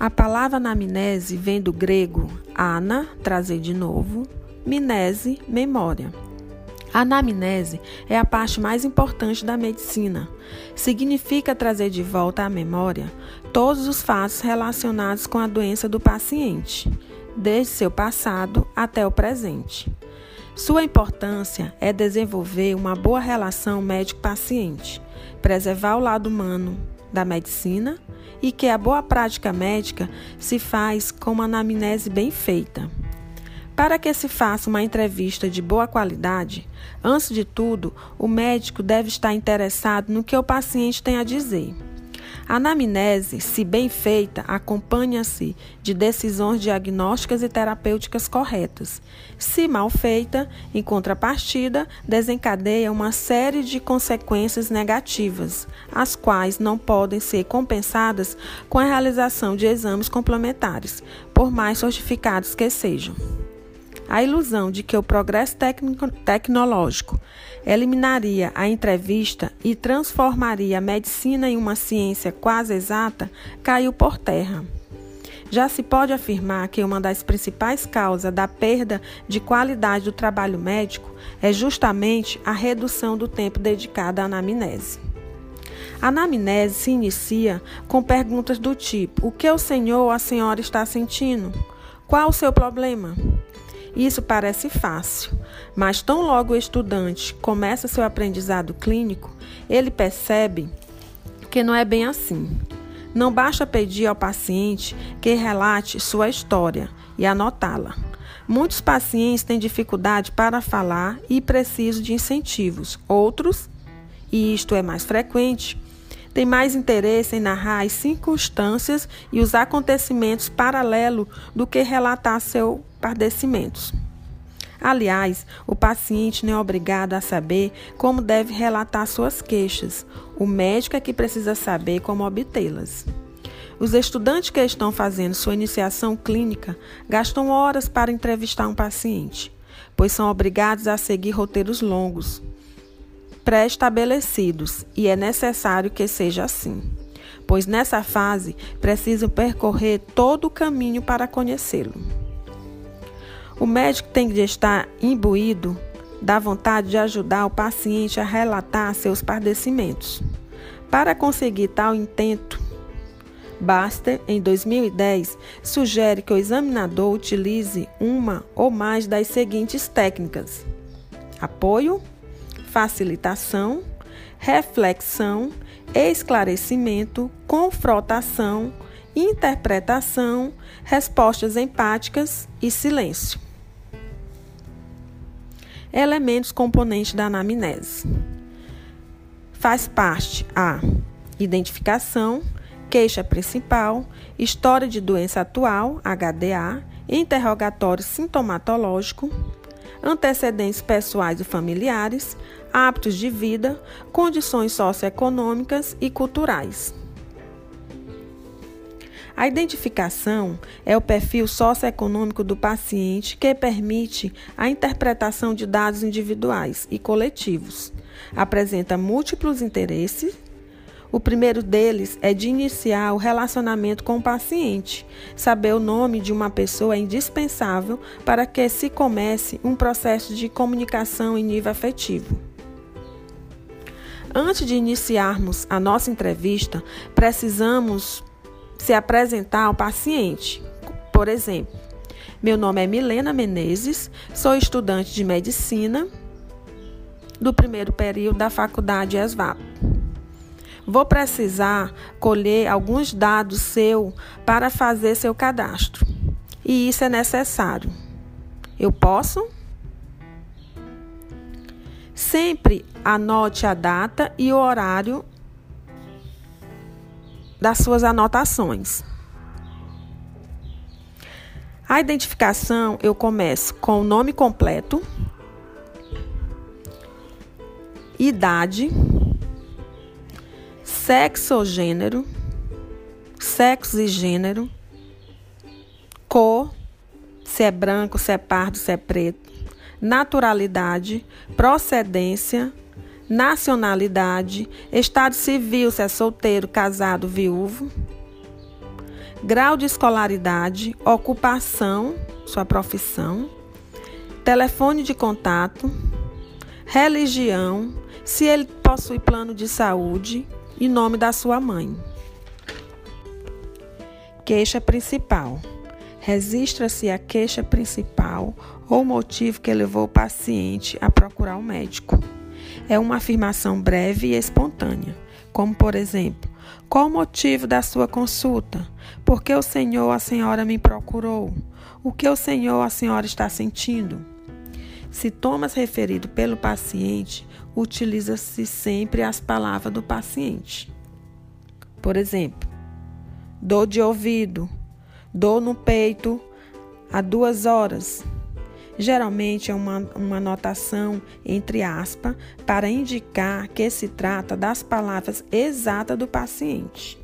A palavra anamnese vem do grego ana, trazer de novo, minese, memória. A anamnese é a parte mais importante da medicina. Significa trazer de volta à memória todos os fatos relacionados com a doença do paciente, desde seu passado até o presente. Sua importância é desenvolver uma boa relação médico-paciente, preservar o lado humano da medicina e que a boa prática médica se faz com uma anamnese bem feita. Para que se faça uma entrevista de boa qualidade, antes de tudo, o médico deve estar interessado no que o paciente tem a dizer. A anamnese, se bem feita, acompanha-se de decisões diagnósticas e terapêuticas corretas. Se mal feita, em contrapartida, desencadeia uma série de consequências negativas, as quais não podem ser compensadas com a realização de exames complementares, por mais sofisticados que sejam. A ilusão de que o progresso tecnológico eliminaria a entrevista e transformaria a medicina em uma ciência quase exata caiu por terra. Já se pode afirmar que uma das principais causas da perda de qualidade do trabalho médico é justamente a redução do tempo dedicado à anamnese. A anamnese se inicia com perguntas do tipo: O que o senhor ou a senhora está sentindo? Qual o seu problema? Isso parece fácil, mas tão logo o estudante começa seu aprendizado clínico, ele percebe que não é bem assim. Não basta pedir ao paciente que relate sua história e anotá-la. Muitos pacientes têm dificuldade para falar e precisam de incentivos. Outros, e isto é mais frequente, têm mais interesse em narrar as circunstâncias e os acontecimentos paralelos do que relatar seus padecimentos. Aliás, o paciente não é obrigado a saber como deve relatar suas queixas. O médico é que precisa saber como obtê-las. Os estudantes que estão fazendo sua iniciação clínica gastam horas para entrevistar um paciente, pois são obrigados a seguir roteiros longos, pré-estabelecidos, e é necessário que seja assim, pois nessa fase precisam percorrer todo o caminho para conhecê-lo. O médico tem de estar imbuído da vontade de ajudar o paciente a relatar seus padecimentos. Para conseguir tal intento, Baster, em 2010, sugere que o examinador utilize uma ou mais das seguintes técnicas: apoio, facilitação, reflexão, esclarecimento, confrontação, interpretação, respostas empáticas e silêncio elementos componentes da anamnese. Faz parte a identificação, queixa principal, história de doença atual, HDA, interrogatório sintomatológico, antecedentes pessoais e familiares, hábitos de vida, condições socioeconômicas e culturais. A identificação é o perfil socioeconômico do paciente que permite a interpretação de dados individuais e coletivos. Apresenta múltiplos interesses. O primeiro deles é de iniciar o relacionamento com o paciente. Saber o nome de uma pessoa é indispensável para que se comece um processo de comunicação em nível afetivo. Antes de iniciarmos a nossa entrevista, precisamos se apresentar ao paciente. Por exemplo, meu nome é Milena Menezes, sou estudante de medicina do primeiro período da faculdade ESVAP. Vou precisar colher alguns dados seu para fazer seu cadastro. E isso é necessário. Eu posso? Sempre anote a data e o horário das suas anotações. A identificação eu começo com o nome completo, idade, sexo ou gênero, sexo e gênero, cor, se é branco, se é pardo, se é preto, naturalidade, procedência, nacionalidade, estado civil, se é solteiro, casado, viúvo, grau de escolaridade, ocupação, sua profissão, telefone de contato, religião, se ele possui plano de saúde e nome da sua mãe. Queixa principal. Registra-se a queixa principal ou motivo que levou o paciente a procurar o um médico. É uma afirmação breve e espontânea, como por exemplo: Qual o motivo da sua consulta? Por que o senhor ou a senhora me procurou? O que o senhor ou a senhora está sentindo? Sintomas referidos pelo paciente, utiliza-se sempre as palavras do paciente. Por exemplo, dor de ouvido, dor no peito há duas horas. Geralmente é uma, uma anotação entre aspas para indicar que se trata das palavras exatas do paciente.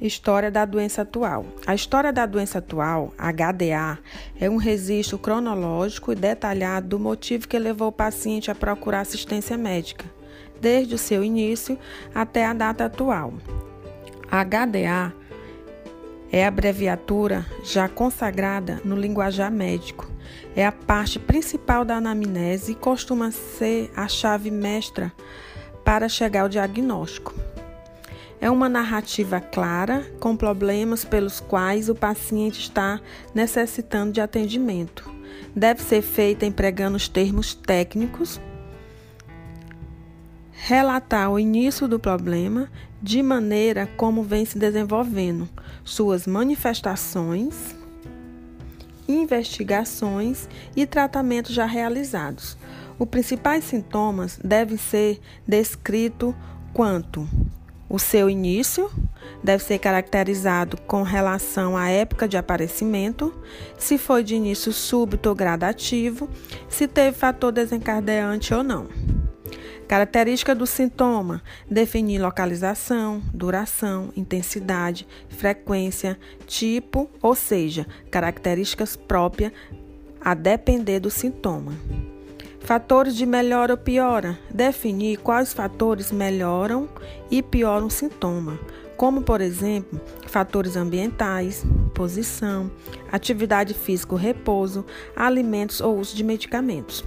História da doença atual. A história da doença atual, HDA, é um registro cronológico e detalhado do motivo que levou o paciente a procurar assistência médica, desde o seu início até a data atual. A HDA é a abreviatura já consagrada no linguajar médico. É a parte principal da anamnese e costuma ser a chave mestra para chegar ao diagnóstico. É uma narrativa clara com problemas pelos quais o paciente está necessitando de atendimento. Deve ser feita empregando os termos técnicos, relatar o início do problema de maneira como vem se desenvolvendo, suas manifestações, investigações e tratamentos já realizados. Os principais sintomas devem ser descritos quanto o seu início deve ser caracterizado com relação à época de aparecimento, se foi de início súbito ou gradativo, se teve fator desencadeante ou não. Característica do sintoma: definir localização, duração, intensidade, frequência, tipo, ou seja, características próprias a depender do sintoma. Fatores de melhora ou piora: definir quais fatores melhoram e pioram o sintoma, como, por exemplo, fatores ambientais, posição, atividade física ou repouso, alimentos ou uso de medicamentos.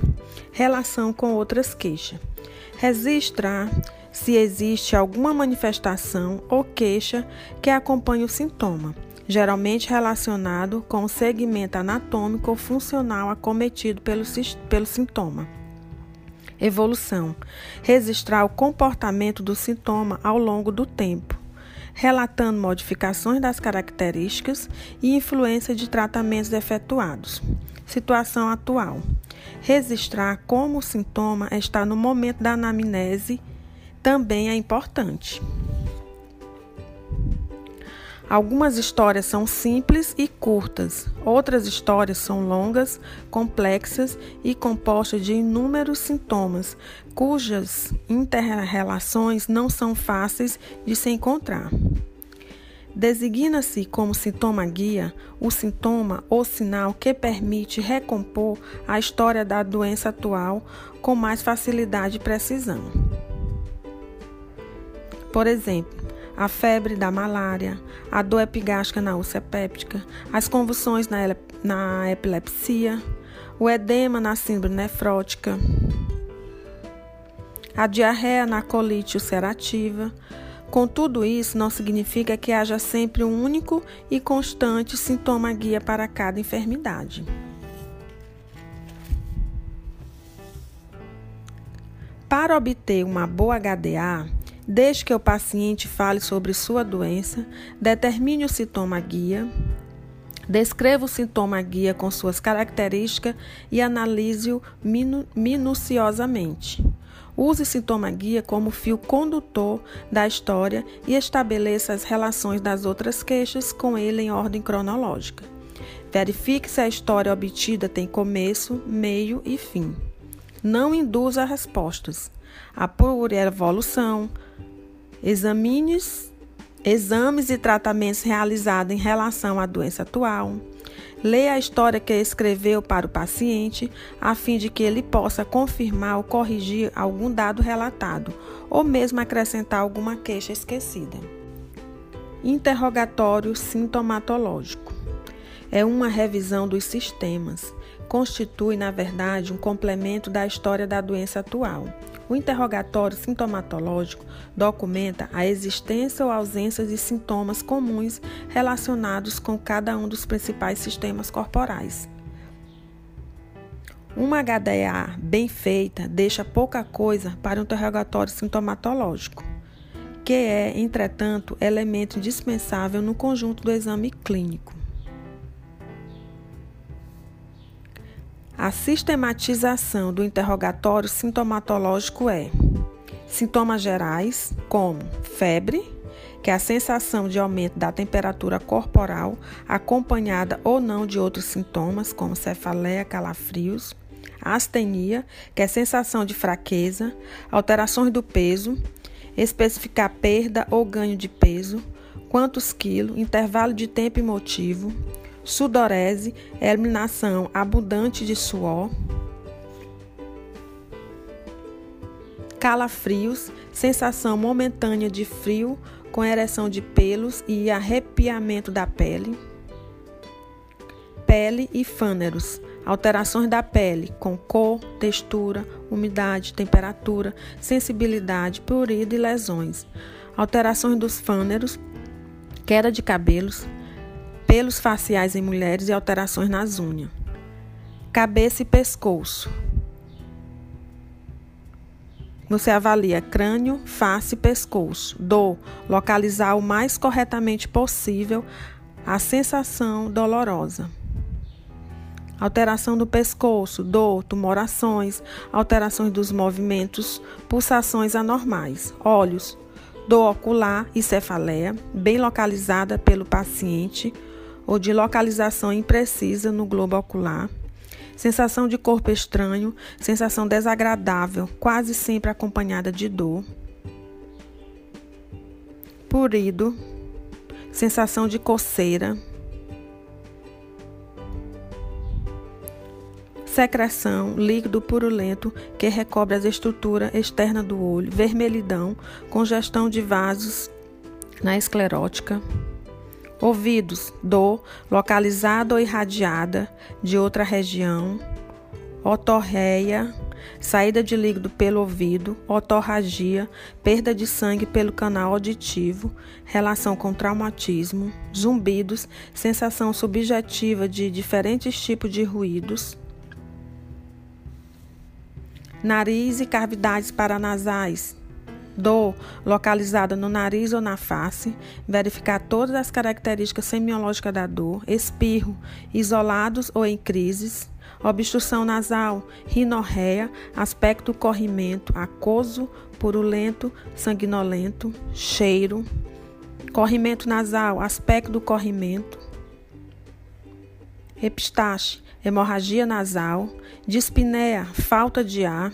Relação com outras queixas. Registrar se existe alguma manifestação ou queixa que acompanhe o sintoma geralmente relacionado com o segmento anatômico ou funcional acometido pelo, pelo sintoma. Evolução: registrar o comportamento do sintoma ao longo do tempo, relatando modificações das características e influência de tratamentos efetuados. Situação atual: registrar como o sintoma está no momento da anamnese também é importante. Algumas histórias são simples e curtas, outras histórias são longas, complexas e compostas de inúmeros sintomas, cujas interrelações não são fáceis de se encontrar. Designa-se como sintoma guia o sintoma ou sinal que permite recompor a história da doença atual com mais facilidade e precisão. Por exemplo, a febre da malária, a dor epigástrica na úlcera péptica, as convulsões na, na epilepsia, o edema na síndrome nefrótica, a diarreia na colite ulcerativa. Com tudo isso, não significa que haja sempre um único e constante sintoma guia para cada enfermidade. Para obter uma boa HDA, Desde que o paciente fale sobre sua doença, determine o sintoma guia, descreva o sintoma guia com suas características e analise-o minu minuciosamente. Use o sintoma guia como fio condutor da história e estabeleça as relações das outras queixas com ele em ordem cronológica. Verifique se a história obtida tem começo, meio e fim. Não induza respostas. Apure a evolução, Examines, exames e tratamentos realizados em relação à doença atual. Leia a história que escreveu para o paciente, a fim de que ele possa confirmar ou corrigir algum dado relatado, ou mesmo acrescentar alguma queixa esquecida. Interrogatório sintomatológico. É uma revisão dos sistemas. Constitui, na verdade, um complemento da história da doença atual. O interrogatório sintomatológico documenta a existência ou ausência de sintomas comuns relacionados com cada um dos principais sistemas corporais. Uma HDA bem feita deixa pouca coisa para o interrogatório sintomatológico que é, entretanto, elemento indispensável no conjunto do exame clínico. A sistematização do interrogatório sintomatológico é sintomas gerais, como febre, que é a sensação de aumento da temperatura corporal, acompanhada ou não de outros sintomas, como cefaleia, calafrios, astenia, que é sensação de fraqueza, alterações do peso, especificar perda ou ganho de peso, quantos quilos, intervalo de tempo e motivo, sudorese, eliminação abundante de suor, calafrios, sensação momentânea de frio com ereção de pelos e arrepiamento da pele, pele e fâneros, alterações da pele com cor, textura, umidade, temperatura, sensibilidade, prurido e lesões, alterações dos fâneros, queda de cabelos, pelos faciais em mulheres e alterações nas unhas. Cabeça e pescoço. Você avalia crânio, face e pescoço. Dor, localizar o mais corretamente possível a sensação dolorosa alteração do pescoço, dor, tumorações, alterações dos movimentos, pulsações anormais, olhos, dor ocular e cefaleia, bem localizada pelo paciente ou de localização imprecisa no globo ocular. Sensação de corpo estranho, sensação desagradável, quase sempre acompanhada de dor. Purido, sensação de coceira, secreção, líquido purulento que recobre as estruturas externas do olho, vermelhidão, congestão de vasos na esclerótica. Ouvidos, dor localizada ou irradiada de outra região. Otorreia, saída de líquido pelo ouvido, otorragia, perda de sangue pelo canal auditivo, relação com traumatismo, zumbidos, sensação subjetiva de diferentes tipos de ruídos nariz e cavidades paranasais. Dor localizada no nariz ou na face, verificar todas as características semiológicas da dor, espirro, isolados ou em crises, obstrução nasal, rinorreia, aspecto corrimento, aquoso, purulento, sanguinolento, cheiro, corrimento nasal, aspecto do corrimento, epistaxe, hemorragia nasal, dispneia, falta de ar,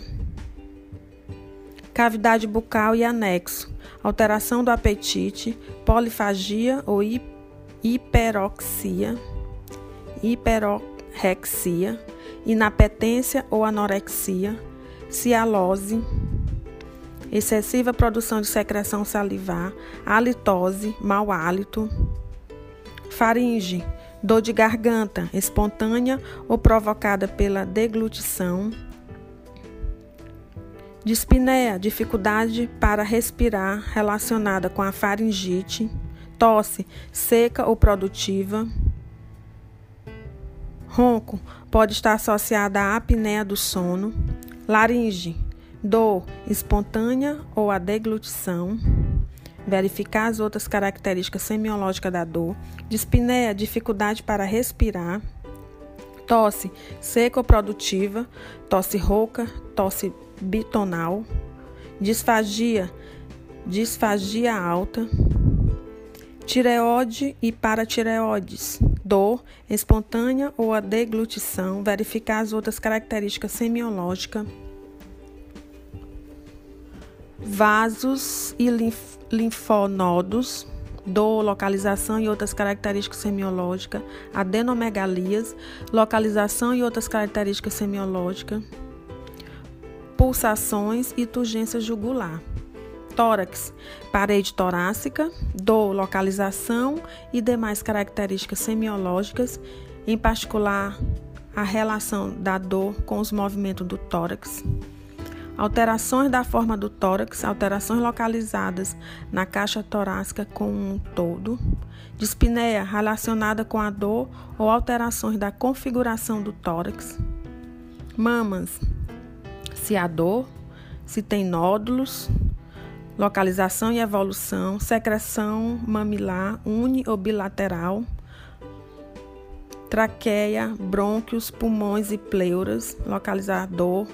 cavidade bucal e anexo, alteração do apetite, polifagia ou hiperoxia, hiperorexia, inapetência ou anorexia, cialose, excessiva produção de secreção salivar, halitose, mau hálito, faringe, dor de garganta espontânea ou provocada pela deglutição, dispneia, dificuldade para respirar relacionada com a faringite, tosse seca ou produtiva, ronco pode estar associada à apneia do sono, laringe, dor espontânea ou a deglutição. Verificar as outras características semiológicas da dor, dispneia, dificuldade para respirar, tosse seca ou produtiva, tosse rouca, tosse bitonal, disfagia, disfagia alta, tireoide e paratireoides, dor espontânea ou a deglutição, verificar as outras características semiológicas vasos e linfonodos, dor, localização e outras características semiológicas, adenomegalias, localização e outras características semiológicas, pulsações e turgência jugular. Tórax, parede torácica, dor, localização e demais características semiológicas, em particular a relação da dor com os movimentos do tórax. Alterações da forma do tórax, alterações localizadas na caixa torácica como um todo. Dispneia relacionada com a dor ou alterações da configuração do tórax. Mamas, se há dor, se tem nódulos, localização e evolução, secreção mamilar uni ou bilateral, traqueia, brônquios, pulmões e pleuras, localizador,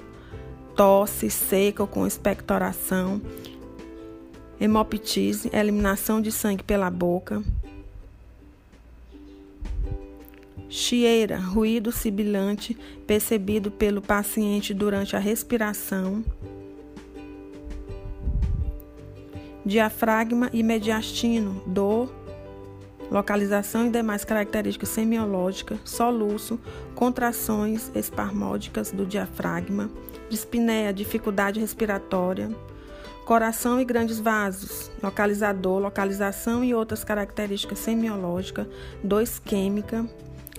tosse seca com expectoração, hemoptise, eliminação de sangue pela boca, chieira, ruído sibilante percebido pelo paciente durante a respiração, diafragma e mediastino, dor, localização e demais características semiológicas, soluço, contrações espasmódicas do diafragma, dispneia, dificuldade respiratória, coração e grandes vasos, localizador, localização e outras características semiológicas, dor isquêmica,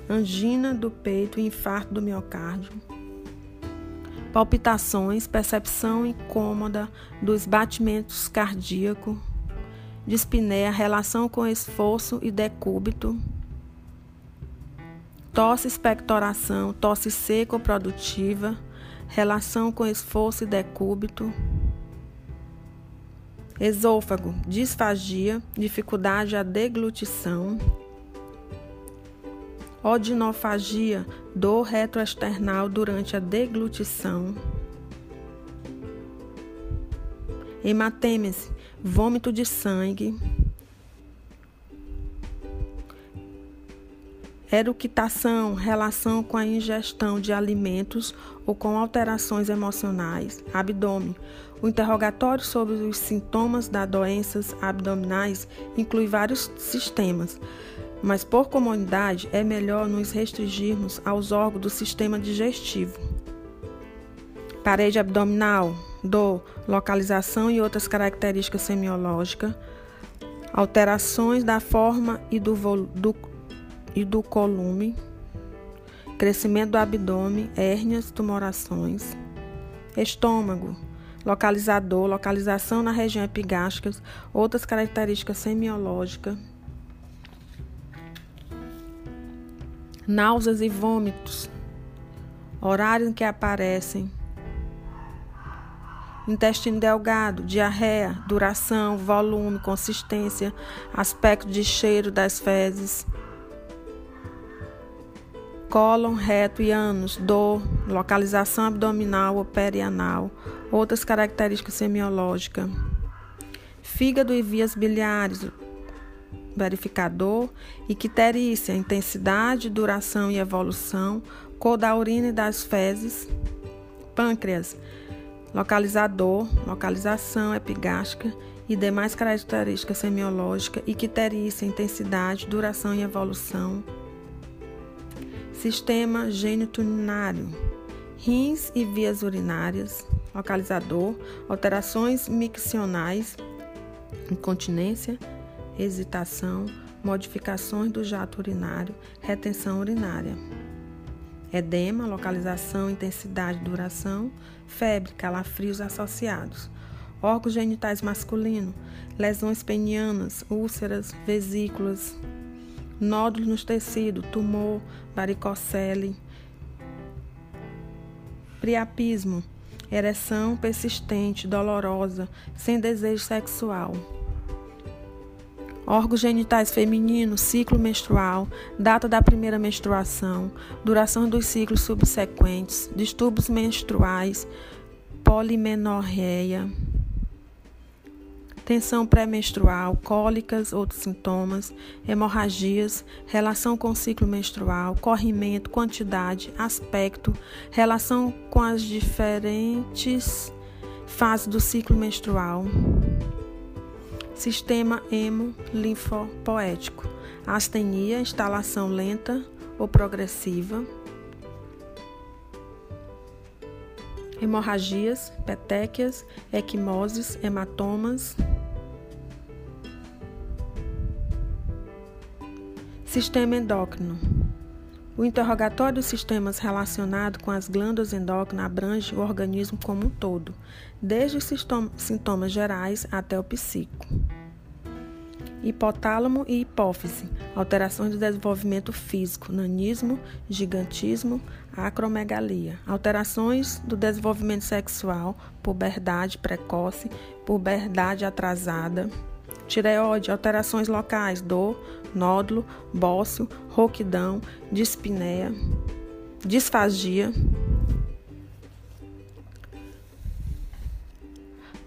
angina do peito e infarto do miocárdio, palpitações, percepção incômoda dos batimentos cardíacos, dispneia, relação com esforço e decúbito, tosse expectoração, tosse seca ou produtiva, relação com esforço e decúbito, esôfago, disfagia, dificuldade à deglutição, odinofagia, dor retroesternal durante a deglutição, hematêmese, vômito de sangue, eructação, relação com a ingestão de alimentos ou com alterações emocionais, abdômen. O interrogatório sobre os sintomas das doenças abdominais inclui vários sistemas, mas por comunidade é melhor nos restringirmos aos órgãos do sistema digestivo. Parede abdominal, dor, localização e outras características semiológicas, alterações da forma e do, do, e do colume, crescimento do abdômen, hérnias, tumorações, estômago, localizador, localização na região epigástrica, outras características semiológicas, náuseas e vômitos, horário em que aparecem, intestino delgado, diarreia, duração, volume, consistência, aspecto de cheiro das fezes, cólon, reto e ânus, dor, localização abdominal ou perianal, outras características semiológicas, fígado e vias biliares, verificador, icterícia, intensidade, duração e evolução, cor da urina e das fezes, pâncreas, localizador, localização epigástrica e demais características semiológicas, icterícia, intensidade, duração e evolução. Sistema geniturinário, rins e vias urinárias, localizador, alterações miccionais, incontinência, hesitação, modificações do jato urinário, retenção urinária edema, localização, intensidade, duração, febre, calafrios associados, órgãos genitais masculinos, lesões penianas, úlceras, vesículas, nódulos nos tecidos, tumor, varicocele, priapismo, ereção persistente, dolorosa, sem desejo sexual. Órgãos genitais femininos, ciclo menstrual, data da primeira menstruação, duração dos ciclos subsequentes, distúrbios menstruais, polimenorreia, tensão pré-menstrual, cólicas, outros sintomas, hemorragias, relação com o ciclo menstrual, corrimento, quantidade, aspecto, relação com as diferentes fases do ciclo menstrual. Sistema hemo-linfopoético. Astenia, instalação lenta ou progressiva. hemorragias, petequias, equimoses, hematomas. Sistema endócrino. O interrogatório dos sistemas relacionado com as glândulas endócrinas abrange o organismo como um todo, desde os sintomas gerais até o psíquico. Hipotálamo e hipófise, alterações do desenvolvimento físico, nanismo, gigantismo, acromegalia, alterações do desenvolvimento sexual, puberdade precoce, puberdade atrasada, tireoide, alterações locais, dor, nódulo, bócio, rouquidão, dispneia, disfagia,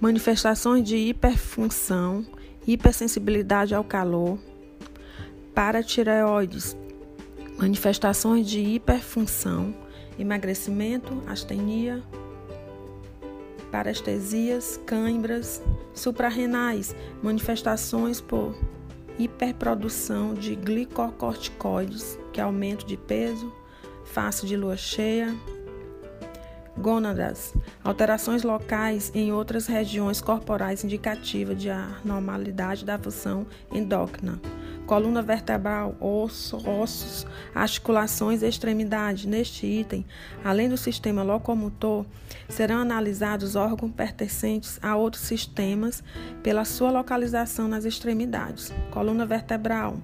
manifestações de hiperfunção, hipersensibilidade ao calor, paratireoides, manifestações de hiperfunção, emagrecimento, astenia, parestesias, cãibras, suprarrenais, manifestações por hiperprodução de glicocorticoides, que é aumento de peso, face de lua cheia, gônadas, alterações locais em outras regiões corporais indicativas de anormalidade da função endócrina coluna vertebral, osso, ossos, articulações e extremidades. Neste item, além do sistema locomotor, serão analisados órgãos pertencentes a outros sistemas pela sua localização nas extremidades. Coluna vertebral,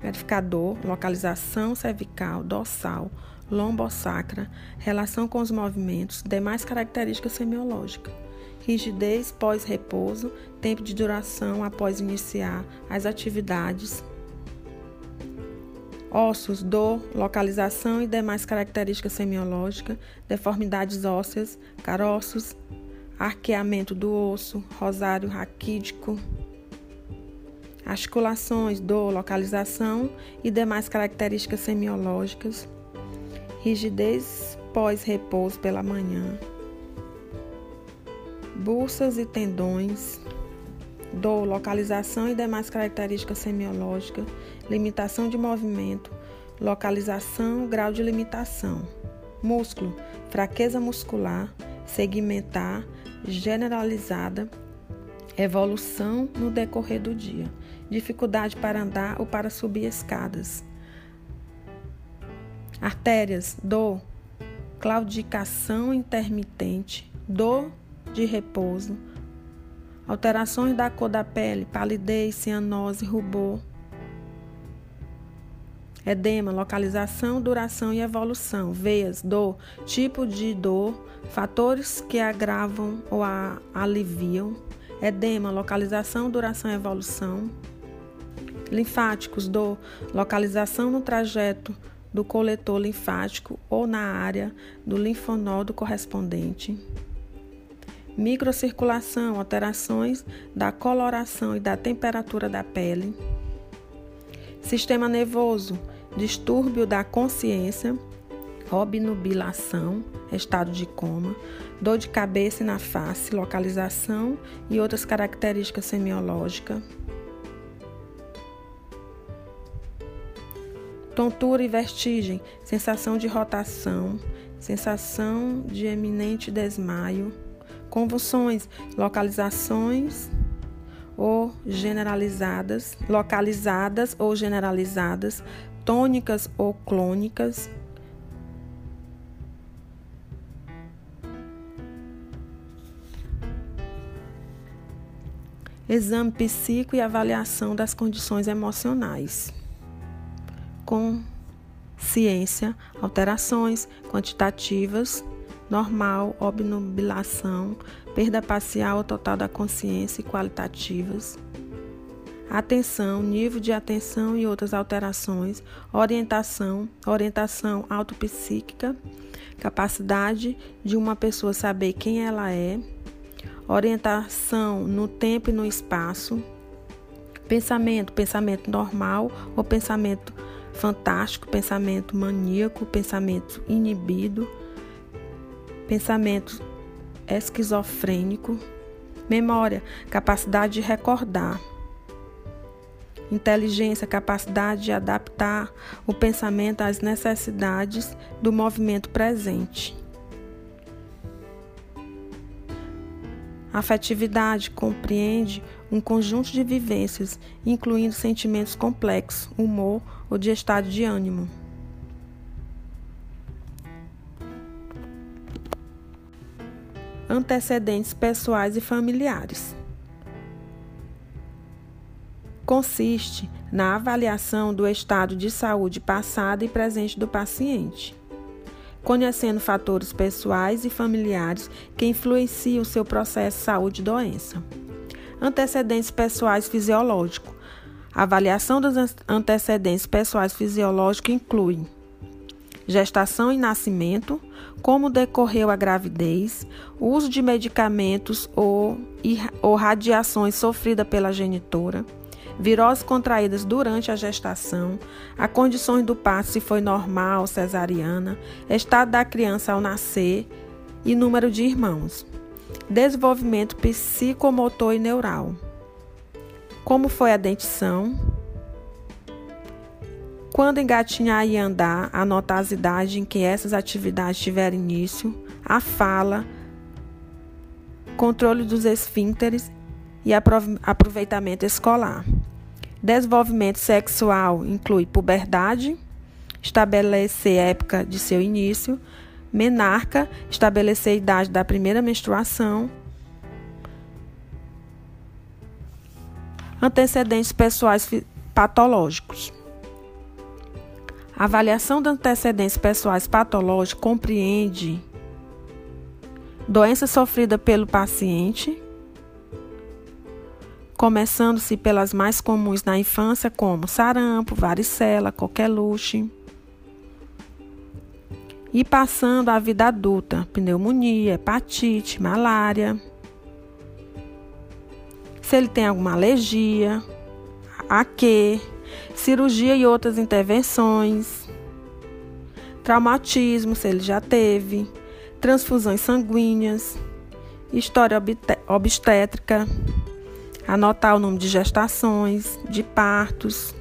verificador, localização cervical, dorsal, lombosacra, relação com os movimentos, demais características semiológicas. Rigidez pós-repouso, tempo de duração após iniciar as atividades, ossos, dor, localização e demais características semiológicas, deformidades ósseas, caroços, arqueamento do osso, rosário raquídico, articulações, dor, localização e demais características semiológicas, rigidez pós-repouso pela manhã, bursas e tendões, dor, localização e demais características semiológicas, limitação de movimento, localização, grau de limitação, músculo, fraqueza muscular, segmentar, generalizada, evolução no decorrer do dia, dificuldade para andar ou para subir escadas, artérias, dor, claudicação intermitente, dor de repouso, alterações da cor da pele, palidez, cianose, rubor, edema, localização, duração e evolução, veias, dor, tipo de dor, fatores que agravam ou a aliviam, edema, localização, duração e evolução, linfáticos, dor, localização no trajeto do coletor linfático ou na área do linfonodo correspondente. Microcirculação, alterações da coloração e da temperatura da pele, sistema nervoso, distúrbio da consciência, obnubilação, estado de coma, dor de cabeça na face, localização e outras características semiológicas. Tontura e vertigem, sensação de rotação, sensação de eminente desmaio convulsões, localizações ou generalizadas, localizadas ou generalizadas, tônicas ou clônicas. Exame psíquico e avaliação das condições emocionais. Consciência, alterações quantitativas normal, obnubilação, perda parcial ou total da consciência e qualitativas, atenção, nível de atenção e outras alterações, orientação, orientação autopsíquica, capacidade de uma pessoa saber quem ela é, orientação no tempo e no espaço, pensamento, pensamento normal ou pensamento fantástico, pensamento maníaco, pensamento inibido, pensamento esquizofrênico, memória, capacidade de recordar, inteligência, capacidade de adaptar o pensamento às necessidades do movimento presente. Afetividade compreende um conjunto de vivências, incluindo sentimentos complexos, humor ou de estado de ânimo. Antecedentes pessoais e familiares. Consiste na avaliação do estado de saúde passado e presente do paciente conhecendo fatores pessoais e familiares que influenciam seu processo de saúde e doença. Antecedentes pessoais fisiológicos. A avaliação dos antecedentes pessoais fisiológicos inclui gestação e nascimento, como decorreu a gravidez, uso de medicamentos ou, ou radiações sofrida pela genitora, viroses contraídas durante a gestação, a condições do parto se foi normal, cesariana, estado da criança ao nascer e número de irmãos. Desenvolvimento psicomotor e neural. Como foi a dentição? Quando engatinhar e andar, anotar as idades em que essas atividades tiveram início, a fala, controle dos esfíncteres e aproveitamento escolar. Desenvolvimento sexual inclui puberdade, estabelecer época de seu início, menarca, estabelecer a idade da primeira menstruação, antecedentes pessoais patológicos. A avaliação de antecedentes pessoais patológicos compreende doença sofrida pelo paciente, começando-se pelas mais comuns na infância, como sarampo, varicela, coqueluche, e passando à vida adulta, pneumonia, hepatite, malária. Se ele tem alguma alergia, a que, cirurgia e outras intervenções, traumatismo, se ele já teve, transfusões sanguíneas, história obstétrica anotar o nome de gestações, de partos,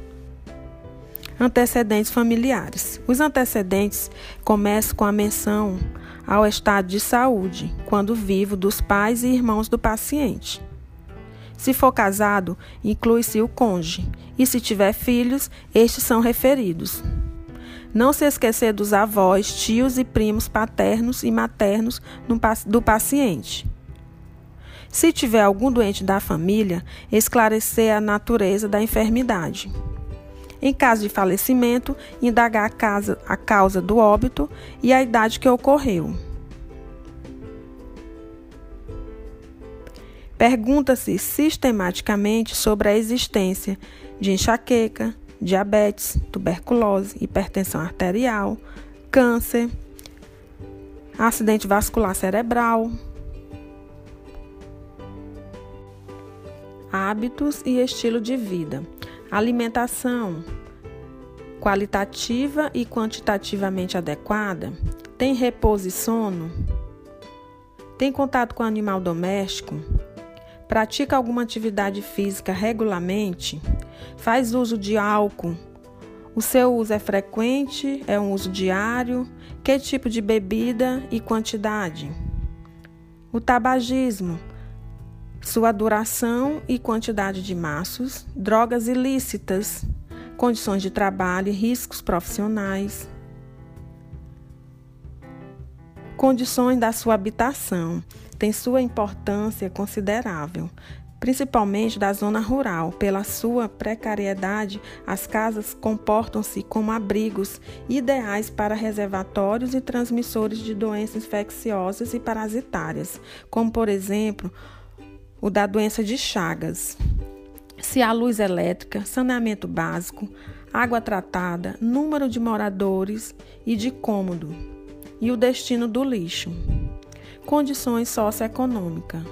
antecedentes familiares. Os antecedentes começam com a menção ao estado de saúde, quando vivo, dos pais e irmãos do paciente. Se for casado, inclui-se o cônjuge, e se tiver filhos, estes são referidos. Não se esquecer dos avós, tios e primos paternos e maternos do paciente. Se tiver algum doente da família, esclarecer a natureza da enfermidade. Em caso de falecimento, indagar a, casa, a causa do óbito e a idade que ocorreu. Pergunta-se sistematicamente sobre a existência de enxaqueca, diabetes, tuberculose, hipertensão arterial, câncer, acidente vascular cerebral, hábitos e estilo de vida. Alimentação qualitativa e quantitativamente adequada. Tem repouso e sono? Tem contato com animal doméstico? Pratica alguma atividade física regularmente? Faz uso de álcool? O seu uso é frequente? É um uso diário? Que tipo de bebida e quantidade? O tabagismo sua duração e quantidade de maços, drogas ilícitas, condições de trabalho, riscos profissionais, condições da sua habitação tem sua importância considerável, principalmente da zona rural. Pela sua precariedade, as casas comportam-se como abrigos ideais para reservatórios e transmissores de doenças infecciosas e parasitárias, como, por exemplo, o da doença de Chagas. Se há luz elétrica, saneamento básico, água tratada, número de moradores e de cômodo, e o destino do lixo. Condições socioeconômicas,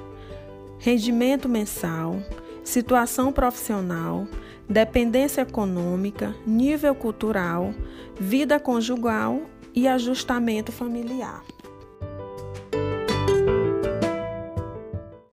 rendimento mensal, situação profissional, dependência econômica, nível cultural, vida conjugal e ajustamento familiar.